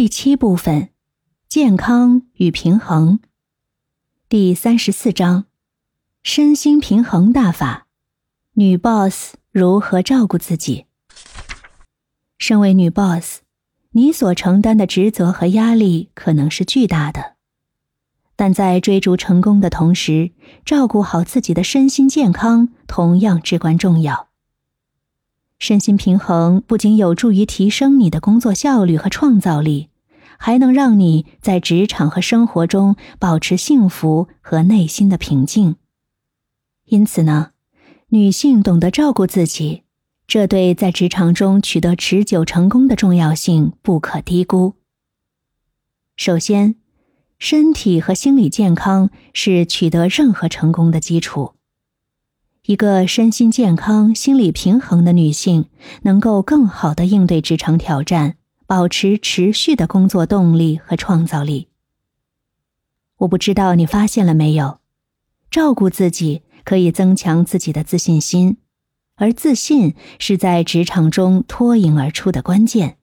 第七部分：健康与平衡。第三十四章：身心平衡大法。女 boss 如何照顾自己？身为女 boss，你所承担的职责和压力可能是巨大的，但在追逐成功的同时，照顾好自己的身心健康同样至关重要。身心平衡不仅有助于提升你的工作效率和创造力，还能让你在职场和生活中保持幸福和内心的平静。因此呢，女性懂得照顾自己，这对在职场中取得持久成功的重要性不可低估。首先，身体和心理健康是取得任何成功的基础。一个身心健康、心理平衡的女性，能够更好的应对职场挑战，保持持续的工作动力和创造力。我不知道你发现了没有，照顾自己可以增强自己的自信心，而自信是在职场中脱颖而出的关键。